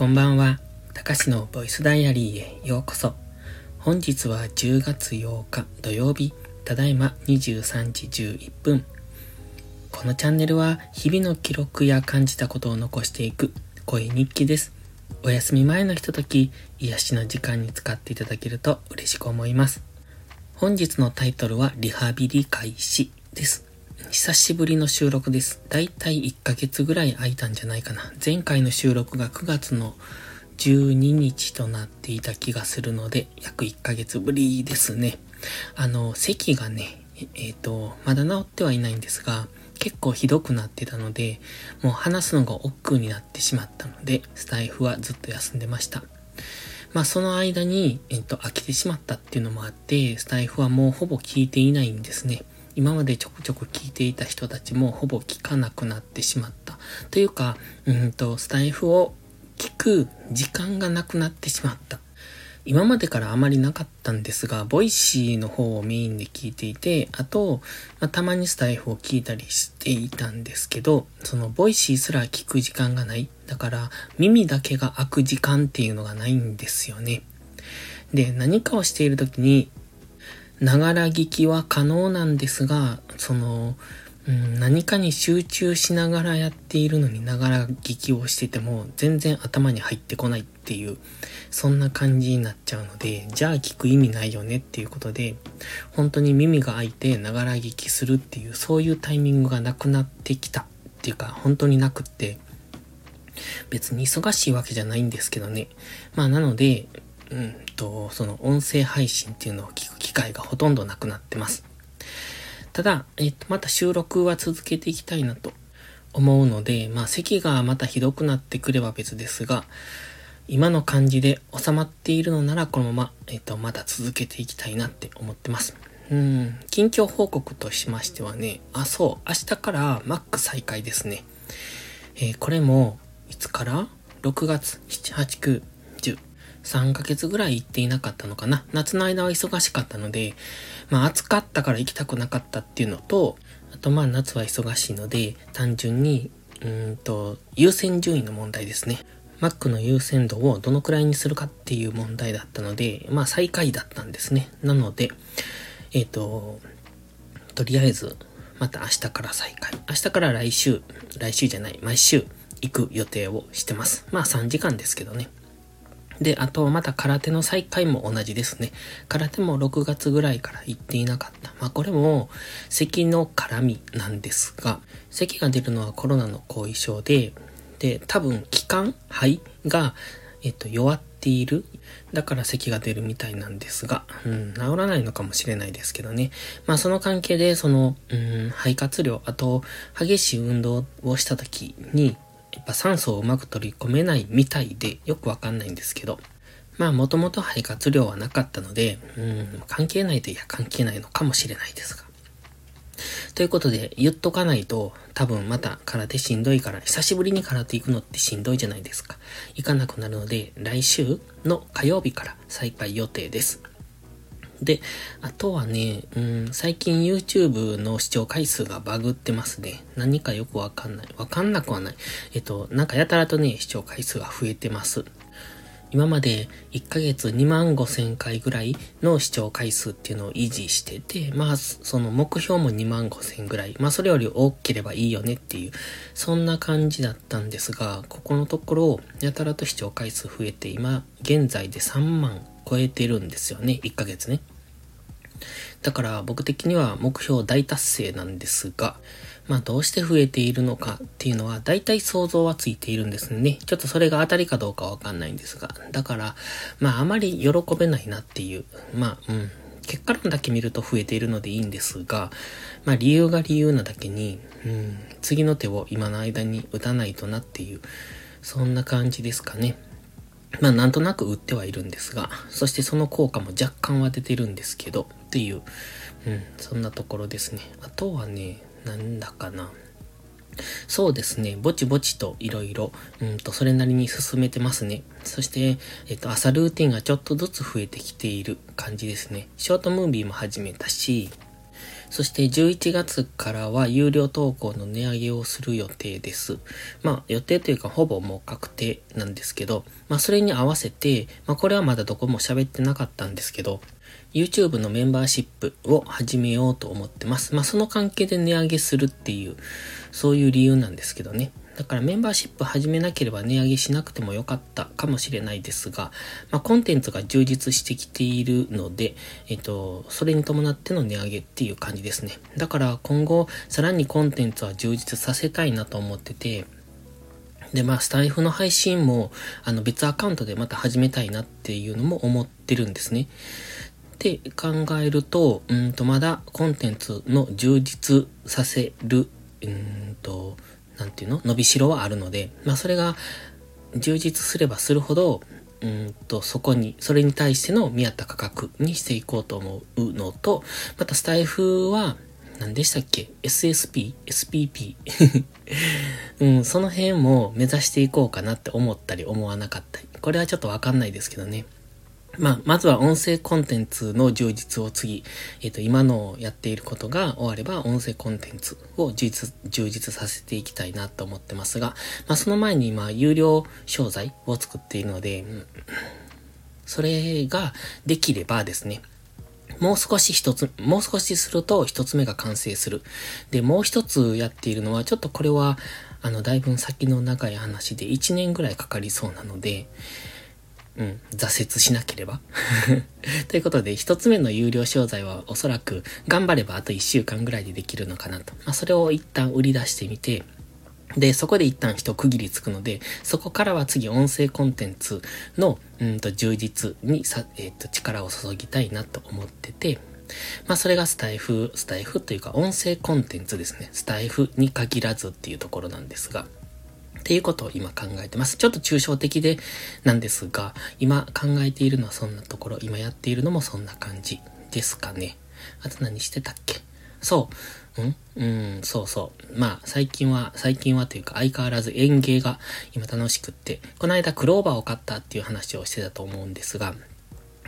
こんばんは。たかしのボイスダイアリーへようこそ。本日は10月8日土曜日、ただいま23時11分。このチャンネルは日々の記録や感じたことを残していく声日記です。お休み前のひととき、癒しの時間に使っていただけると嬉しく思います。本日のタイトルはリハビリ開始です。久しぶりの収録です。だいたい1ヶ月ぐらい空いたんじゃないかな。前回の収録が9月の12日となっていた気がするので、約1ヶ月ぶりですね。あの、咳がね、えっ、ー、と、まだ治ってはいないんですが、結構ひどくなってたので、もう話すのが億劫になってしまったので、スタイフはずっと休んでました。まあその間に、えっ、ー、と、飽きてしまったっていうのもあって、スタイフはもうほぼ聞いていないんですね。今までちょくちょく聞いていた人たちもほぼ聞かなくなってしまった。というか、うんと、スタエフを聞く時間がなくなってしまった。今までからあまりなかったんですが、 Voicy の方をメインで聞いていて、あと、まあ、たまにスタエフを聞いたりしていたんですけど、その Voicy すら聞く時間がない。だから、耳だけが開く時間っていうのがないんですよね。で、何かをしている時に、ながら聞きは可能なんですが、その、うん、何かに集中しながらやっているのにながら聞きをしてても全然頭に入ってこないっていう、そんな感じになっちゃうので、じゃあ聞く意味ないよねっていうことで、本当に耳が開いてながら聞きするっていう、そういうタイミングがなくなってきたっていうか、本当になくって、別に忙しいわけじゃないんですけどね。まあなので、うんと、その音声配信っていうのを聞く機会がほとんどなくなってます。ただ、えっと、また収録は続けていきたいなと思うので、まあ咳がまたひどくなってくれば別ですが、今の感じで収まっているのならこのまま、えっと、また続けていきたいなって思ってます。うん、近況報告としましてはね、あ、そう、明日から Mac 再開ですね。えー、これも、いつから ?6 月、7、8、9、3ヶ月ぐらい行っていなかったのかな。夏の間は忙しかったので、まあ暑かったから行きたくなかったっていうのと、あとまあ夏は忙しいので、単純に、うんと、優先順位の問題ですね。Mac の優先度をどのくらいにするかっていう問題だったので、まあ最下位だったんですね。なので、えっ、ー、と、とりあえず、また明日から再開。明日から来週、来週じゃない、毎週行く予定をしてます。まあ3時間ですけどね。で、あとまた空手の再開も同じですね。空手も6月ぐらいから行っていなかった。まあこれも咳の絡みなんですが、咳が出るのはコロナの後遺症で、で、多分気管肺が、えっと、弱っている。だから咳が出るみたいなんですが、うん、治らないのかもしれないですけどね。まあその関係で、その、うん、肺活量、あと、激しい運動をした時に、やっぱ酸素をうまく取り込めないみたいで、よくわかんないんですけど。まあ、もともと肺活量はなかったので、うん、関係ないといや関係ないのかもしれないですが。ということで、言っとかないと、多分また空手しんどいから、久しぶりに空手行くのってしんどいじゃないですか。行かなくなるので、来週の火曜日から再開予定です。で、あとはね、うん、最近 YouTube の視聴回数がバグってますね。何かよくわかんない。わかんなくはない。えっと、なんかやたらとね、視聴回数が増えてます。今まで1ヶ月2万5千回ぐらいの視聴回数っていうのを維持してて、まあ、その目標も2万5千ぐらい。まあ、それより多ければいいよねっていう、そんな感じだったんですが、ここのところ、やたらと視聴回数増えて、今、現在で3万超えてるんですよね。1ヶ月ね。だから僕的には目標大達成なんですが、まあどうして増えているのかっていうのは大体想像はついているんですね。ちょっとそれが当たりかどうかわかんないんですが。だから、まああまり喜べないなっていう。まあ、うん。結果論だけ見ると増えているのでいいんですが、まあ理由が理由なだけに、うん、次の手を今の間に打たないとなっていう、そんな感じですかね。まあなんとなく売ってはいるんですが、そしてその効果も若干は出てるんですけど、っていう、うん、そんなところですね。あとはね、なんだかな。そうですね。ぼちぼちといろいろ、うんと、それなりに進めてますね。そして、えっと、朝ルーティンがちょっとずつ増えてきている感じですね。ショートムービーも始めたし、そして11月からは有料投稿の値上げをする予定です。まあ予定というかほぼもう確定なんですけど、まあそれに合わせて、まあこれはまだどこも喋ってなかったんですけど、YouTube のメンバーシップを始めようと思ってます。まあその関係で値上げするっていう、そういう理由なんですけどね。だからメンバーシップ始めなければ値上げしなくてもよかったかもしれないですが、まあ、コンテンツが充実してきているので、えっと、それに伴っての値上げっていう感じですね。だから今後、さらにコンテンツは充実させたいなと思ってて、で、まあ、スタイフの配信も、あの、別アカウントでまた始めたいなっていうのも思ってるんですね。って考えると、うんと、まだコンテンツの充実させる、うんと、なんていうの？伸びしろはあるので、まあそれが充実すればするほど、うんと、そこに、それに対しての見合った価格にしていこうと思うのと、またスタイフは、何でしたっけ ?SSP? SPP? うん、その辺も目指していこうかなって思ったり思わなかったり。これはちょっとわかんないですけどね。まあ、まずは音声コンテンツの充実を次、えっ、ー、と、今のやっていることが終われば、音声コンテンツを充実、充実させていきたいなと思ってますが、まあ、その前に今、有料商材を作っているので、それができればですね、もう少し一つ、もう少しすると一つ目が完成する。で、もう一つやっているのは、ちょっとこれは、あの、だいぶ先の長い話で1年ぐらいかかりそうなので、うん、挫折しなければ。ということで、一つ目の有料商材はおそらく頑張ればあと一週間ぐらいでできるのかなと。まあ、それを一旦売り出してみて、で、そこで一旦一区切りつくので、そこからは次音声コンテンツの、うんと、充実にさ、えっ、ー、と、力を注ぎたいなと思ってて、まあ、それがスタイフ、スタイフというか音声コンテンツですね。スタイフに限らずっていうところなんですが、っていうことを今考えてます。ちょっと抽象的でなんですが、今考えているのはそんなところ、今やっているのもそんな感じですかね。あと何してたっけ？そう。ん？うん、そうそう。まあ、最近は、最近はというか相変わらず園芸が今楽しくって、この間クローバーを買ったっていう話をしてたと思うんですが、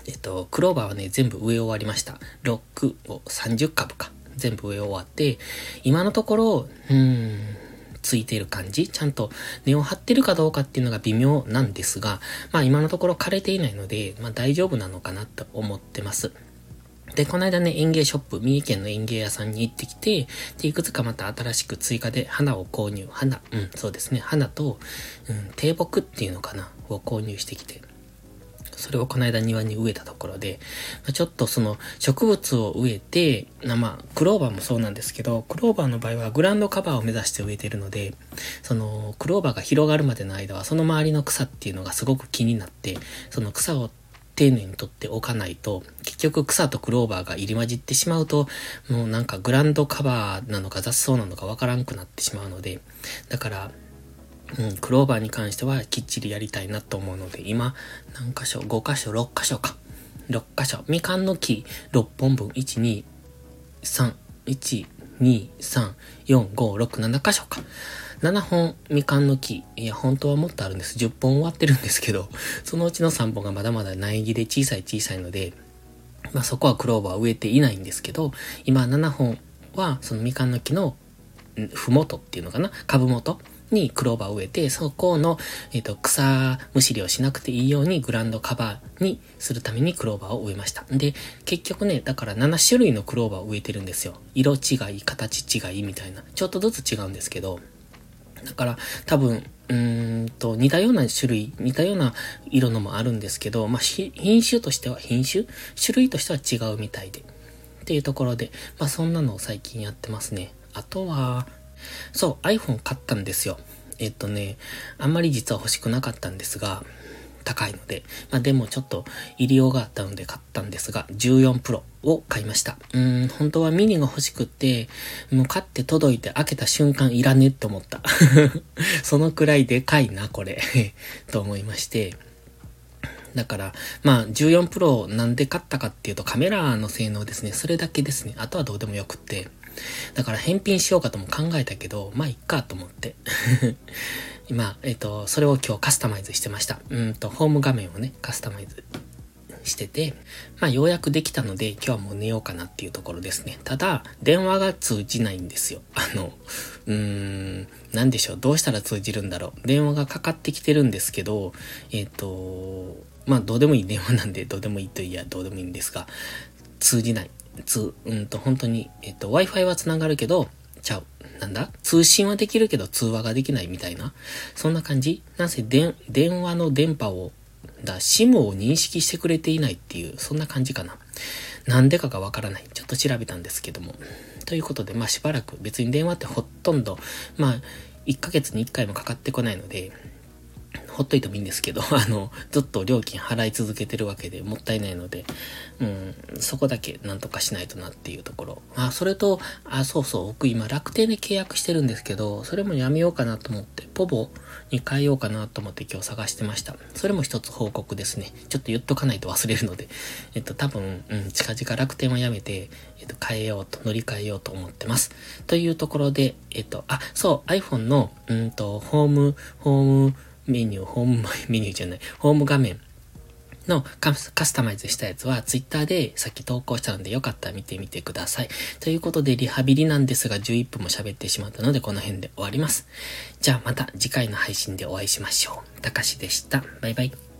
えっと、クローバーはね、全部植え終わりました。6を30株か。全部植え終わって、今のところ、うーん、ついている感じ、ちゃんと根を張ってるかどうかっていうのが微妙なんですが、まあ今のところ枯れていないので、まあ大丈夫なのかなと思ってます。で、この間ね、園芸ショップ、三重県の園芸屋さんに行ってきて、で、いくつかまた新しく追加で花を購入。花、うん、そうですね。花と、うん、低木っていうのかなを購入してきて。それをこの間庭に植えたところで、ちょっとその植物を植えて、まあ、クローバーもそうなんですけど、クローバーの場合はグランドカバーを目指して植えてるので、そのクローバーが広がるまでの間はその周りの草っていうのがすごく気になって、その草を丁寧に取っておかないと、結局草とクローバーが入り混じってしまうと、もうなんかグランドカバーなのか雑草なのかわからんくなってしまうので、だから、うん、クローバーに関してはきっちりやりたいなと思うので、今、何箇所 ?5 箇所、6箇所か。6箇所。みかんの木6本分、1、2、3、1、2、3、4、5、6、7箇所か。7本みかんの木。いや、本当はもっとあるんです。10本終わってるんですけど、そのうちの3本がまだまだ苗木で小さい小さいので、まあそこはクローバー植えていないんですけど、今7本はそのみかんの木のふもとっていうのかな？株元にクローバーを植えて、そこの、えっ、ー、と、草むしりをしなくていいようにグランドカバーにするためにクローバーを植えました。で、結局ね、だから7種類のクローバーを植えてるんですよ。色違い、形違いみたいな。ちょっとずつ違うんですけど、だから多分、うーんと、似たような種類、似たような色のもあるんですけど、まあ、品種としては、品種？種類としては違うみたいで。っていうところで、まあ、そんなのを最近やってますね。あとは、そう、iPhone 買ったんですよ。えっとね、あんまり実は欲しくなかったんですが、高いので。まあでもちょっと入りようがあったので買ったんですが、14 Pro を買いました。うん、本当はミニが欲しくって、もう買って届いて開けた瞬間いらねって思った。そのくらいでかいな、これ と思いまして。だから、まあ、14 Pro なんで買ったかっていうとカメラの性能ですね。それだけですね。あとはどうでもよくって。だから返品しようかとも考えたけど、まあ、いっかと思って。今、えっ、ー、と、それを今日カスタマイズしてました。うんと、ホーム画面をね、カスタマイズしてて、まあようやくできたので今日はもう寝ようかなっていうところですね。ただ、電話が通じないんですよ。あの、うーん、なんでしょう。どうしたら通じるんだろう。電話がかかってきてるんですけど、えっ、ー、と、まあどうでもいい電話なんでどうでもいいといやどうでもいいんですが、通じない。つ、うんと本当に、えっ、と Wi-Fi は繋がるけど、ちゃう。なんだ？通信はできるけど通話ができないみたいな。そんな感じなんせ電、電話の電波を、だ、SIM を認識してくれていないっていう、そんな感じかな。なんでかがわからない。ちょっと調べたんですけども。ということで、まあしばらく別に電話ってほとんど、まあ、1ヶ月に1回もかかってこないので、ほっといてもいいんですけど、あの、ずっと料金払い続けてるわけでもったいないので、うん、そこだけなんとかしないとなっていうところ。まあ、それと、あ、そうそう、僕今楽天で契約してるんですけど、それもやめようかなと思って、ポボに変えようかなと思って今日探してました。それも一つ報告ですね。ちょっと言っとかないと忘れるので、えっと、多分、うん、近々楽天はやめて、えっと、変えようと、乗り換えようと思ってます。というところで、えっと、あ、そう、iPhone の、うんと、ホーム、ホーム、メニュー、ホームメニューじゃない、ホーム画面のカスタマイズしたやつは Twitter でさっき投稿したのでよかったら見てみてください。ということでリハビリなんですが11分も喋ってしまったのでこの辺で終わります。じゃあまた次回の配信でお会いしましょう。たかしでした。バイバイ。